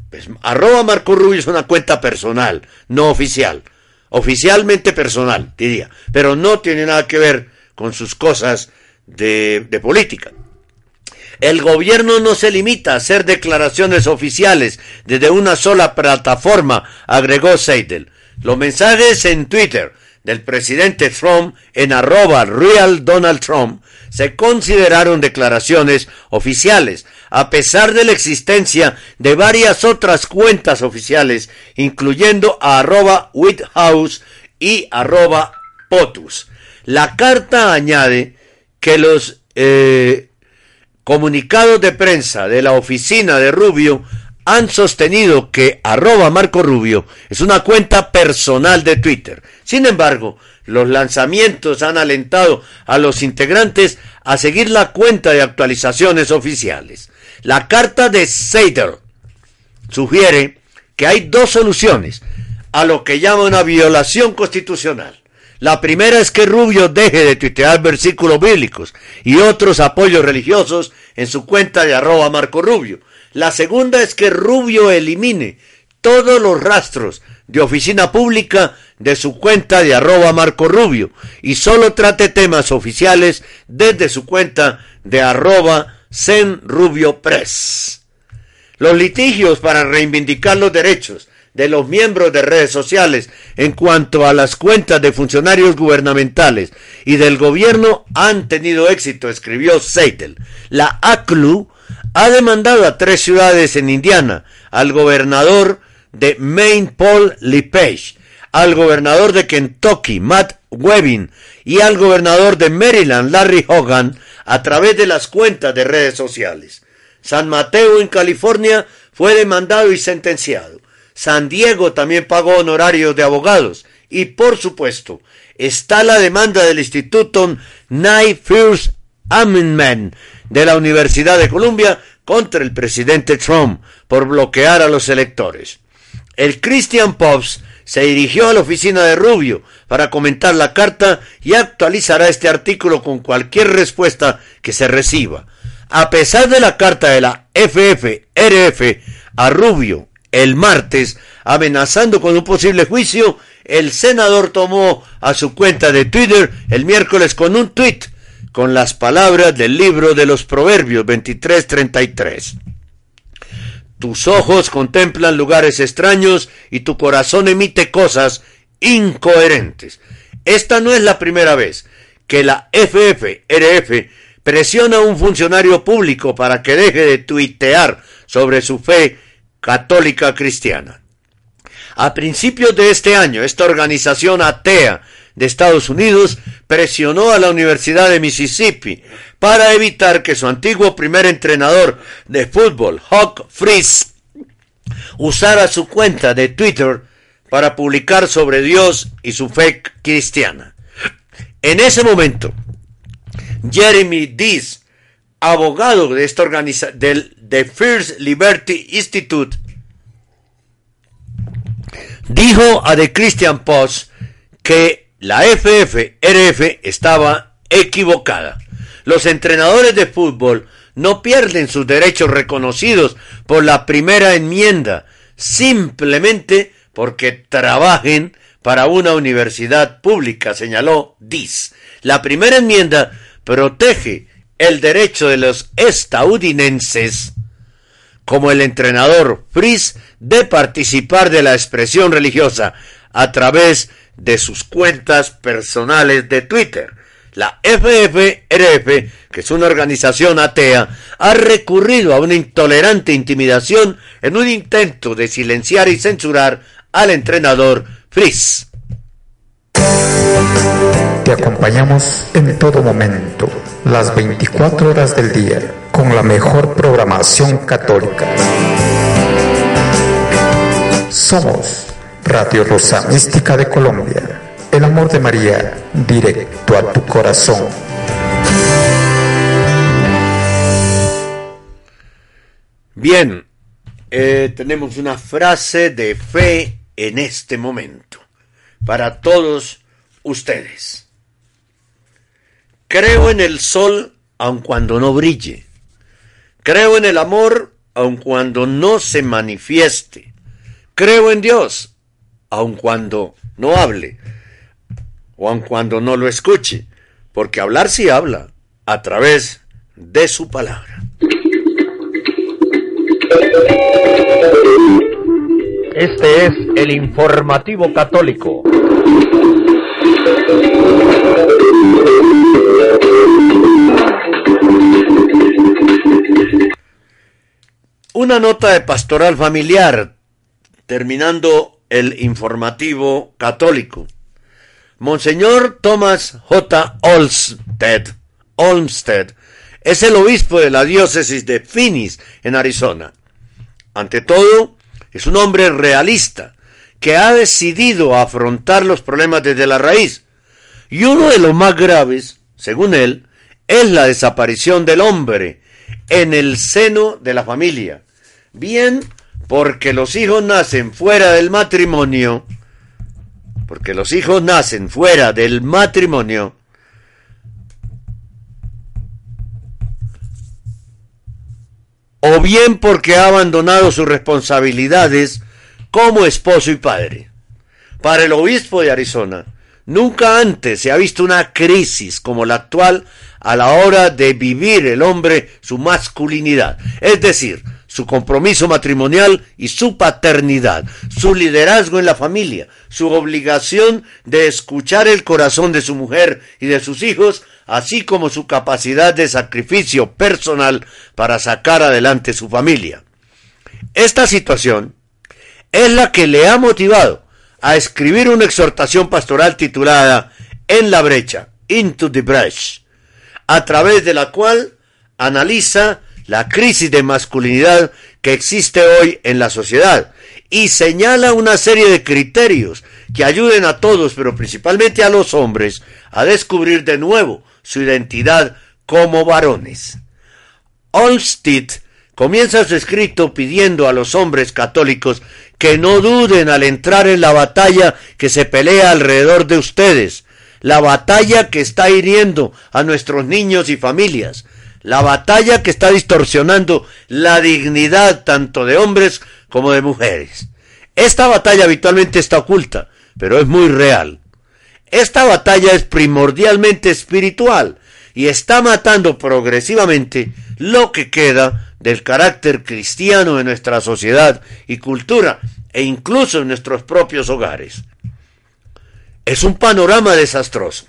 Pues, arroba Marco Rubio es una cuenta personal, no oficial. Oficialmente personal, diría. Pero no tiene nada que ver con sus cosas de, de política. El gobierno no se limita a hacer declaraciones oficiales desde una sola plataforma, agregó Seidel. Los mensajes en Twitter del presidente Trump en arroba real Donald Trump se consideraron declaraciones oficiales, a pesar de la existencia de varias otras cuentas oficiales, incluyendo a arroba y arroba POTUS. La carta añade que los eh, comunicados de prensa de la oficina de Rubio han sostenido que arroba Marco Rubio es una cuenta personal de Twitter. Sin embargo, los lanzamientos han alentado a los integrantes a seguir la cuenta de actualizaciones oficiales. La carta de Seder sugiere que hay dos soluciones a lo que llama una violación constitucional. La primera es que Rubio deje de tuitear versículos bíblicos y otros apoyos religiosos en su cuenta de arroba Marco Rubio la segunda es que Rubio elimine todos los rastros de oficina pública de su cuenta de arroba Marco Rubio y solo trate temas oficiales desde su cuenta de arroba Zen Rubio Press. Los litigios para reivindicar los derechos de los miembros de redes sociales en cuanto a las cuentas de funcionarios gubernamentales y del gobierno han tenido éxito, escribió Seitel. La ACLU ha demandado a tres ciudades en Indiana, al gobernador de Maine Paul LePage, al gobernador de Kentucky Matt Webbing y al gobernador de Maryland Larry Hogan a través de las cuentas de redes sociales. San Mateo en California fue demandado y sentenciado. San Diego también pagó honorarios de abogados. Y por supuesto, está la demanda del Instituto Night First Amendment de la Universidad de Columbia contra el presidente Trump por bloquear a los electores. El Christian Pops se dirigió a la oficina de Rubio para comentar la carta y actualizará este artículo con cualquier respuesta que se reciba. A pesar de la carta de la FFRF a Rubio el martes, amenazando con un posible juicio, el senador tomó a su cuenta de Twitter el miércoles con un tuit con las palabras del libro de los Proverbios 23:33. Tus ojos contemplan lugares extraños y tu corazón emite cosas incoherentes. Esta no es la primera vez que la FFRF presiona a un funcionario público para que deje de tuitear sobre su fe católica cristiana. A principios de este año, esta organización atea de Estados Unidos presionó a la Universidad de Mississippi para evitar que su antiguo primer entrenador de fútbol, Hawk Freeze, usara su cuenta de Twitter para publicar sobre Dios y su fe cristiana. En ese momento, Jeremy Dees, abogado de esta organización, del The First Liberty Institute, dijo a The Christian Post que la FFRF estaba equivocada. Los entrenadores de fútbol no pierden sus derechos reconocidos por la primera enmienda, simplemente porque trabajen para una universidad pública, señaló Diz. La primera enmienda protege el derecho de los estadounidenses, como el entrenador Fries, de participar de la expresión religiosa a través de sus cuentas personales de Twitter. La FFRF, que es una organización atea, ha recurrido a una intolerante intimidación en un intento de silenciar y censurar al entrenador Fries. Te acompañamos en todo momento, las 24 horas del día, con la mejor programación católica. Somos Radio Rosa Mística de Colombia, el amor de María, directo a tu corazón. Bien, eh, tenemos una frase de fe en este momento para todos ustedes. Creo en el sol aun cuando no brille. Creo en el amor aun cuando no se manifieste. Creo en Dios aun cuando no hable o aun cuando no lo escuche, porque hablar sí habla a través de su palabra. Este es el informativo católico. Una nota de pastoral familiar, terminando el informativo católico. Monseñor Thomas J. Olmsted, Olmsted es el obispo de la diócesis de Phoenix, en Arizona. Ante todo, es un hombre realista que ha decidido afrontar los problemas desde la raíz. Y uno de los más graves, según él, es la desaparición del hombre en el seno de la familia. Bien, porque los hijos nacen fuera del matrimonio, porque los hijos nacen fuera del matrimonio, o bien porque ha abandonado sus responsabilidades como esposo y padre. Para el obispo de Arizona, nunca antes se ha visto una crisis como la actual a la hora de vivir el hombre su masculinidad, es decir, su compromiso matrimonial y su paternidad, su liderazgo en la familia, su obligación de escuchar el corazón de su mujer y de sus hijos, así como su capacidad de sacrificio personal para sacar adelante su familia. Esta situación es la que le ha motivado a escribir una exhortación pastoral titulada En la brecha, Into the Breach, a través de la cual analiza la crisis de masculinidad que existe hoy en la sociedad y señala una serie de criterios que ayuden a todos, pero principalmente a los hombres, a descubrir de nuevo su identidad como varones. Olmsted comienza su escrito pidiendo a los hombres católicos que no duden al entrar en la batalla que se pelea alrededor de ustedes, la batalla que está hiriendo a nuestros niños y familias, la batalla que está distorsionando la dignidad tanto de hombres como de mujeres. Esta batalla habitualmente está oculta, pero es muy real. Esta batalla es primordialmente espiritual y está matando progresivamente lo que queda del carácter cristiano de nuestra sociedad y cultura e incluso en nuestros propios hogares. Es un panorama desastroso.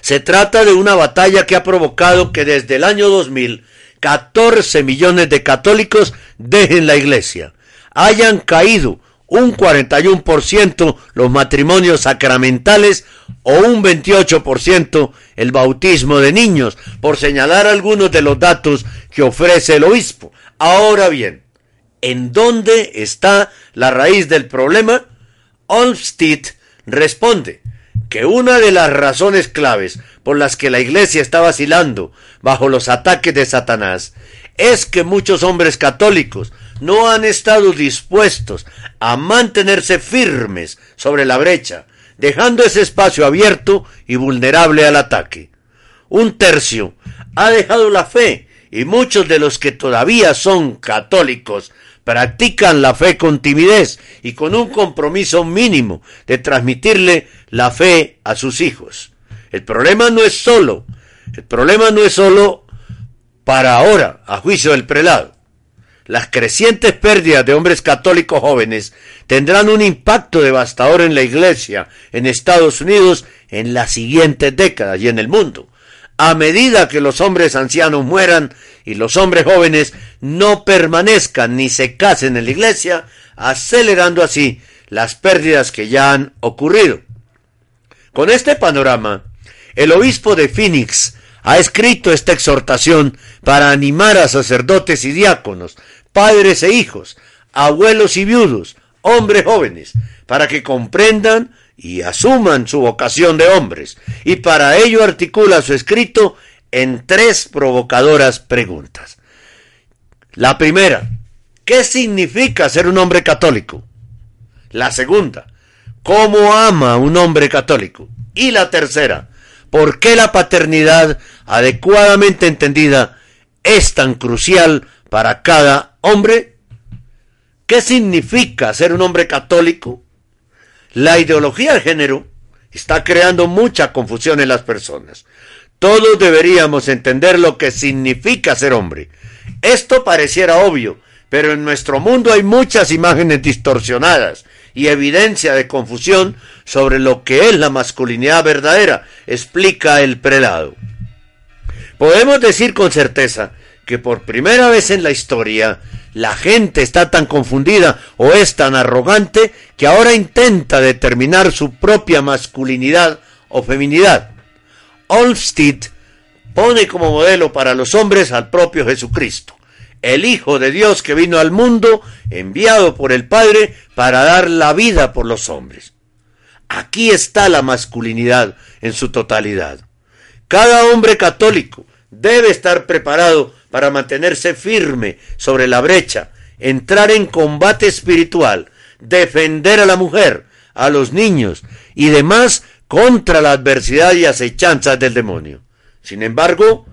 Se trata de una batalla que ha provocado que desde el año 2000 14 millones de católicos dejen la iglesia. Hayan caído un 41% los matrimonios sacramentales o un 28% el bautismo de niños, por señalar algunos de los datos que ofrece el obispo. Ahora bien, ¿en dónde está la raíz del problema? Olmsted responde que una de las razones claves por las que la Iglesia está vacilando bajo los ataques de Satanás es que muchos hombres católicos no han estado dispuestos a mantenerse firmes sobre la brecha, dejando ese espacio abierto y vulnerable al ataque. Un tercio ha dejado la fe y muchos de los que todavía son católicos practican la fe con timidez y con un compromiso mínimo de transmitirle la fe a sus hijos. El problema no es solo, el problema no es solo para ahora, a juicio del prelado. Las crecientes pérdidas de hombres católicos jóvenes tendrán un impacto devastador en la iglesia en Estados Unidos en las siguientes décadas y en el mundo. A medida que los hombres ancianos mueran y los hombres jóvenes no permanezcan ni se casen en la iglesia, acelerando así las pérdidas que ya han ocurrido. Con este panorama, el obispo de Phoenix ha escrito esta exhortación para animar a sacerdotes y diáconos, padres e hijos, abuelos y viudos, hombres jóvenes, para que comprendan y asuman su vocación de hombres, y para ello articula su escrito en tres provocadoras preguntas. La primera, ¿qué significa ser un hombre católico? La segunda, ¿cómo ama un hombre católico? Y la tercera, ¿por qué la paternidad adecuadamente entendida es tan crucial para cada hombre? ¿Qué significa ser un hombre católico? La ideología de género está creando mucha confusión en las personas. Todos deberíamos entender lo que significa ser hombre. Esto pareciera obvio, pero en nuestro mundo hay muchas imágenes distorsionadas y evidencia de confusión sobre lo que es la masculinidad verdadera, explica el prelado. Podemos decir con certeza que por primera vez en la historia la gente está tan confundida o es tan arrogante que ahora intenta determinar su propia masculinidad o feminidad. Olmsted pone como modelo para los hombres al propio Jesucristo, el Hijo de Dios que vino al mundo enviado por el Padre para dar la vida por los hombres. Aquí está la masculinidad en su totalidad. Cada hombre católico debe estar preparado para mantenerse firme sobre la brecha, entrar en combate espiritual, defender a la mujer, a los niños y demás contra la adversidad y acechanzas del demonio. Sin embargo,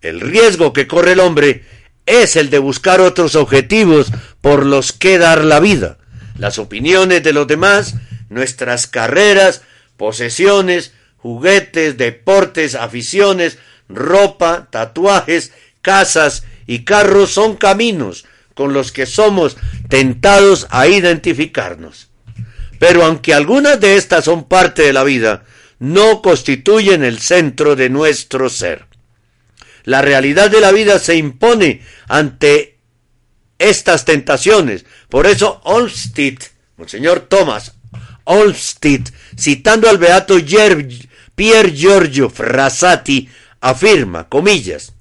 el riesgo que corre el hombre es el de buscar otros objetivos por los que dar la vida, las opiniones de los demás, nuestras carreras, posesiones, juguetes, deportes, aficiones, ropa, tatuajes, casas y carros son caminos con los que somos tentados a identificarnos. Pero aunque algunas de estas son parte de la vida, no constituyen el centro de nuestro ser. La realidad de la vida se impone ante estas tentaciones. Por eso Olmsted, Monseñor Thomas Olmsted, citando al beato Pier Giorgio Frassati, afirma, comillas,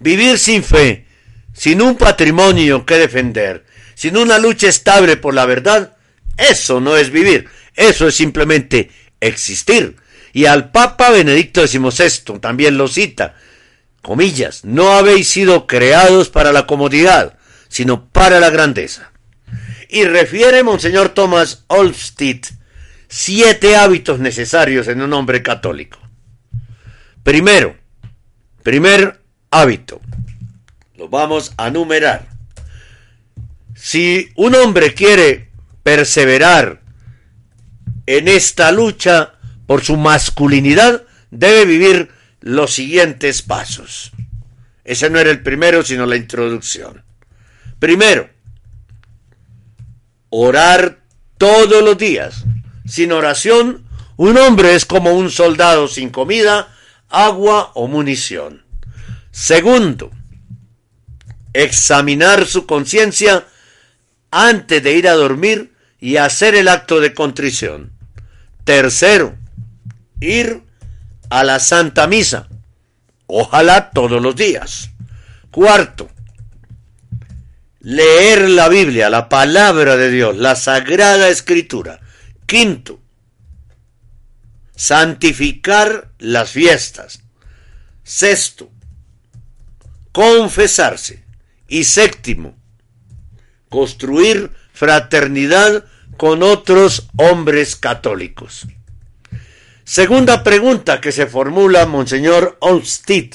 Vivir sin fe, sin un patrimonio que defender, sin una lucha estable por la verdad, eso no es vivir, eso es simplemente existir. Y al Papa Benedicto XVI también lo cita, comillas, no habéis sido creados para la comodidad, sino para la grandeza. Y refiere Monseñor Thomas Olmsted siete hábitos necesarios en un hombre católico. Primero, primer hábito. Lo vamos a numerar. Si un hombre quiere perseverar en esta lucha por su masculinidad, debe vivir los siguientes pasos. Ese no era el primero, sino la introducción. Primero, orar todos los días. Sin oración, un hombre es como un soldado sin comida, agua o munición. Segundo, examinar su conciencia antes de ir a dormir y hacer el acto de contrición. Tercero, ir a la Santa Misa, ojalá todos los días. Cuarto, leer la Biblia, la palabra de Dios, la Sagrada Escritura. Quinto, santificar las fiestas. Sexto, confesarse. Y séptimo, construir fraternidad con otros hombres católicos. Segunda pregunta que se formula Monseñor Olmsted.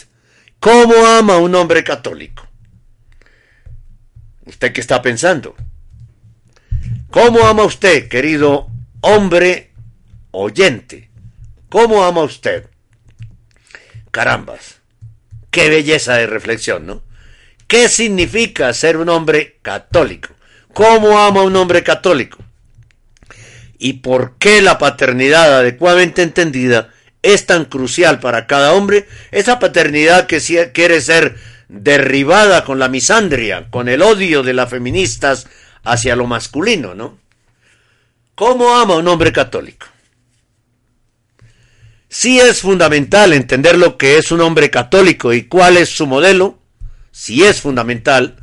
¿Cómo ama un hombre católico? ¿Usted qué está pensando? ¿Cómo ama usted, querido hombre oyente? ¿Cómo ama usted? Carambas, qué belleza de reflexión, ¿no? ¿Qué significa ser un hombre católico? ¿Cómo ama un hombre católico? ¿Y por qué la paternidad adecuadamente entendida es tan crucial para cada hombre? Esa paternidad que quiere ser derribada con la misandria, con el odio de las feministas hacia lo masculino, ¿no? ¿Cómo ama un hombre católico? Sí es fundamental entender lo que es un hombre católico y cuál es su modelo, si es fundamental,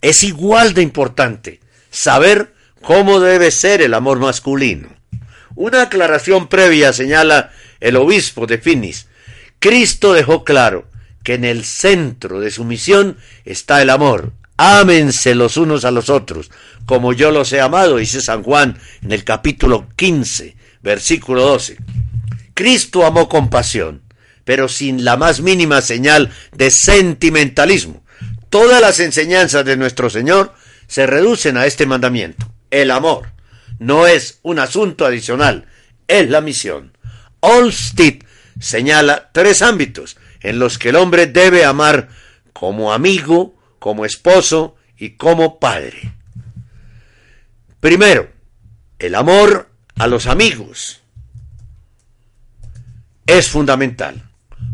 es igual de importante saber cómo debe ser el amor masculino. Una aclaración previa señala el obispo de Finis. Cristo dejó claro que en el centro de su misión está el amor. Ámense los unos a los otros, como yo los he amado, dice San Juan en el capítulo 15, versículo 12. Cristo amó con pasión, pero sin la más mínima señal de sentimentalismo. Todas las enseñanzas de nuestro Señor se reducen a este mandamiento. El amor no es un asunto adicional, es la misión. Olstead señala tres ámbitos en los que el hombre debe amar como amigo, como esposo y como padre. Primero, el amor a los amigos es fundamental.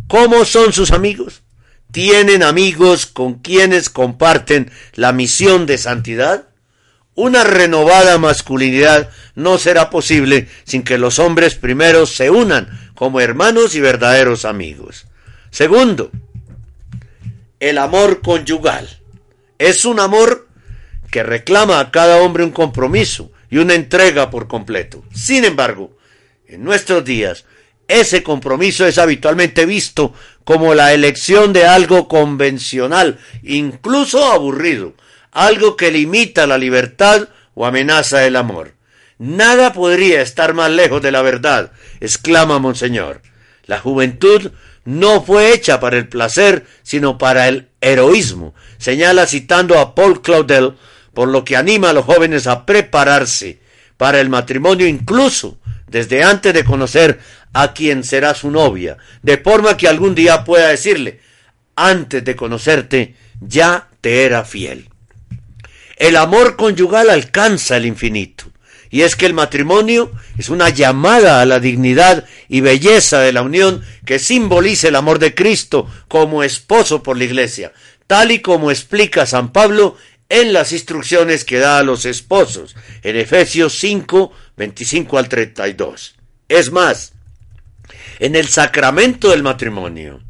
¿Cómo son sus amigos? ¿Tienen amigos con quienes comparten la misión de santidad? Una renovada masculinidad no será posible sin que los hombres primero se unan como hermanos y verdaderos amigos. Segundo, el amor conyugal. Es un amor que reclama a cada hombre un compromiso y una entrega por completo. Sin embargo, en nuestros días, ese compromiso es habitualmente visto como la elección de algo convencional, incluso aburrido, algo que limita la libertad o amenaza el amor. Nada podría estar más lejos de la verdad, exclama Monseñor. La juventud no fue hecha para el placer, sino para el heroísmo, señala citando a Paul Claudel, por lo que anima a los jóvenes a prepararse para el matrimonio incluso desde antes de conocer a quien será su novia, de forma que algún día pueda decirle, antes de conocerte, ya te era fiel. El amor conyugal alcanza el infinito. Y es que el matrimonio es una llamada a la dignidad y belleza de la unión que simboliza el amor de Cristo como esposo por la iglesia, tal y como explica San Pablo en las instrucciones que da a los esposos, en Efesios 5, 25 al 32. Es más, en el sacramento del matrimonio,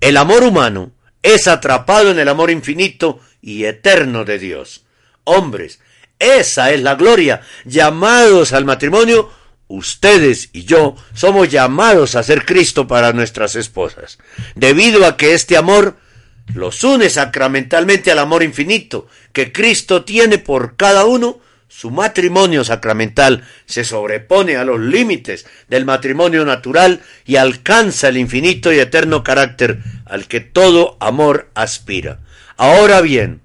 el amor humano es atrapado en el amor infinito y eterno de Dios hombres. Esa es la gloria. Llamados al matrimonio, ustedes y yo somos llamados a ser Cristo para nuestras esposas. Debido a que este amor los une sacramentalmente al amor infinito que Cristo tiene por cada uno, su matrimonio sacramental se sobrepone a los límites del matrimonio natural y alcanza el infinito y eterno carácter al que todo amor aspira. Ahora bien,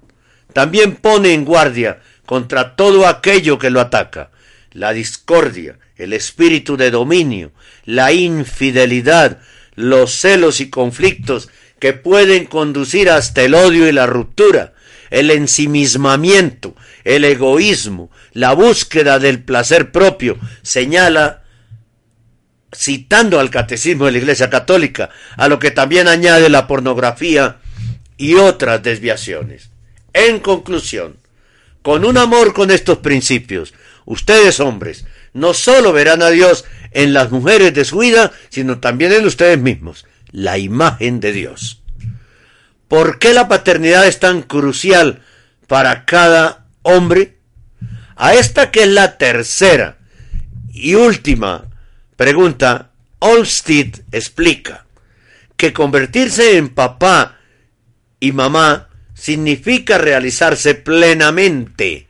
también pone en guardia contra todo aquello que lo ataca, la discordia, el espíritu de dominio, la infidelidad, los celos y conflictos que pueden conducir hasta el odio y la ruptura, el ensimismamiento, el egoísmo, la búsqueda del placer propio, señala citando al catecismo de la Iglesia Católica, a lo que también añade la pornografía y otras desviaciones. En conclusión, con un amor con estos principios, ustedes hombres no solo verán a Dios en las mujeres de su vida, sino también en ustedes mismos, la imagen de Dios. ¿Por qué la paternidad es tan crucial para cada hombre? A esta que es la tercera y última pregunta, Olstead explica que convertirse en papá y mamá significa realizarse plenamente,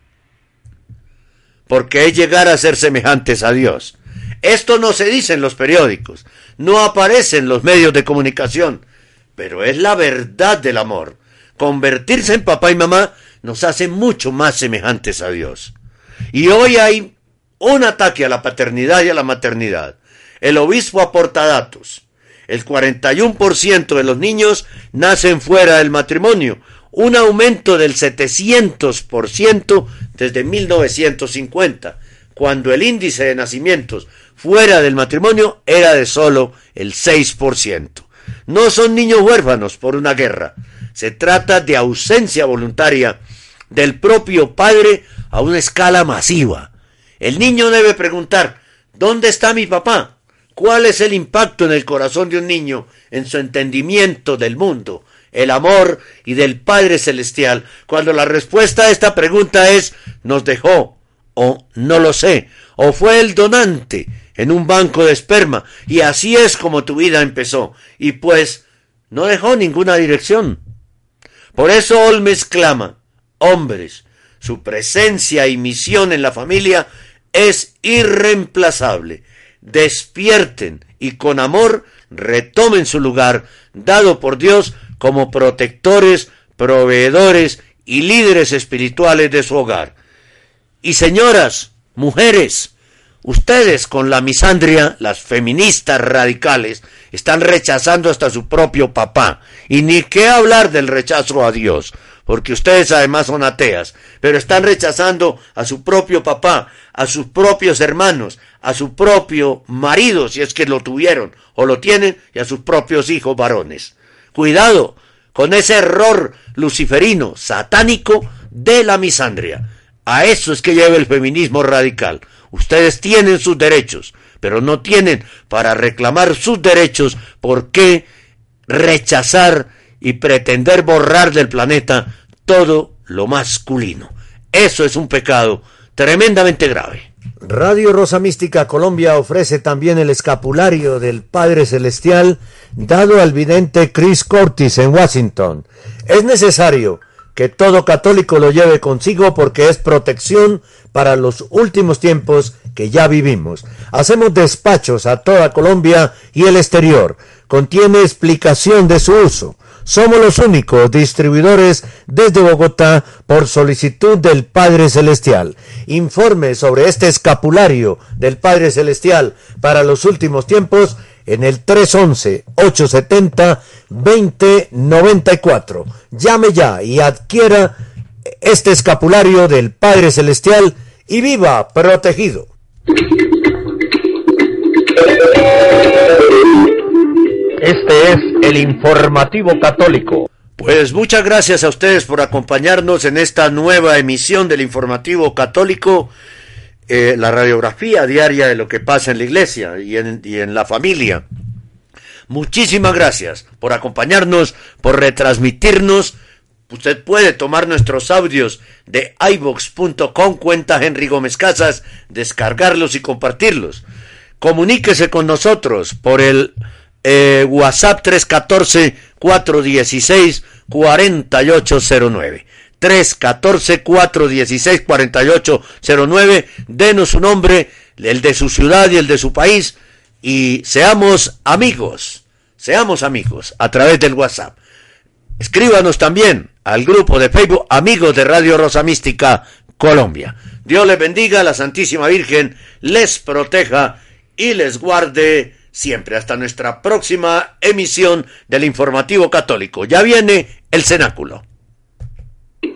porque es llegar a ser semejantes a Dios. Esto no se dice en los periódicos, no aparece en los medios de comunicación, pero es la verdad del amor. Convertirse en papá y mamá nos hace mucho más semejantes a Dios. Y hoy hay un ataque a la paternidad y a la maternidad. El obispo aporta datos. El 41% de los niños nacen fuera del matrimonio, un aumento del 700% desde 1950, cuando el índice de nacimientos fuera del matrimonio era de solo el 6%. No son niños huérfanos por una guerra, se trata de ausencia voluntaria del propio padre a una escala masiva. El niño debe preguntar, ¿dónde está mi papá? ¿Cuál es el impacto en el corazón de un niño, en su entendimiento del mundo, el amor y del Padre Celestial, cuando la respuesta a esta pregunta es nos dejó, o no lo sé, o fue el donante en un banco de esperma, y así es como tu vida empezó, y pues no dejó ninguna dirección. Por eso Olmes clama, hombres, su presencia y misión en la familia es irreemplazable. Despierten y con amor retomen su lugar dado por Dios como protectores, proveedores y líderes espirituales de su hogar. Y señoras, mujeres, ustedes con la misandria, las feministas radicales, están rechazando hasta su propio papá. Y ni qué hablar del rechazo a Dios, porque ustedes además son ateas, pero están rechazando a su propio papá, a sus propios hermanos, a su propio marido, si es que lo tuvieron o lo tienen, y a sus propios hijos varones. Cuidado con ese error luciferino, satánico de la misandria. A eso es que lleva el feminismo radical. Ustedes tienen sus derechos, pero no tienen para reclamar sus derechos por qué rechazar y pretender borrar del planeta todo lo masculino. Eso es un pecado tremendamente grave. Radio Rosa Mística Colombia ofrece también el escapulario del Padre Celestial dado al vidente Chris Curtis en Washington. Es necesario que todo católico lo lleve consigo porque es protección para los últimos tiempos que ya vivimos. Hacemos despachos a toda Colombia y el exterior. Contiene explicación de su uso. Somos los únicos distribuidores desde Bogotá por solicitud del Padre Celestial. Informe sobre este escapulario del Padre Celestial para los últimos tiempos en el 311-870-2094. Llame ya y adquiera este escapulario del Padre Celestial y viva protegido. Este es el informativo católico. Pues muchas gracias a ustedes por acompañarnos en esta nueva emisión del informativo católico, eh, la radiografía diaria de lo que pasa en la iglesia y en, y en la familia. Muchísimas gracias por acompañarnos, por retransmitirnos. Usted puede tomar nuestros audios de iVox.com, cuenta Henry Gómez Casas, descargarlos y compartirlos. Comuníquese con nosotros por el eh, WhatsApp 314-416-4809. 314-416-4809. Denos su nombre, el de su ciudad y el de su país, y seamos amigos. Seamos amigos a través del WhatsApp. Escríbanos también al grupo de Facebook Amigos de Radio Rosa Mística Colombia. Dios les bendiga, la Santísima Virgen les proteja y les guarde siempre. Hasta nuestra próxima emisión del Informativo Católico. Ya viene el cenáculo.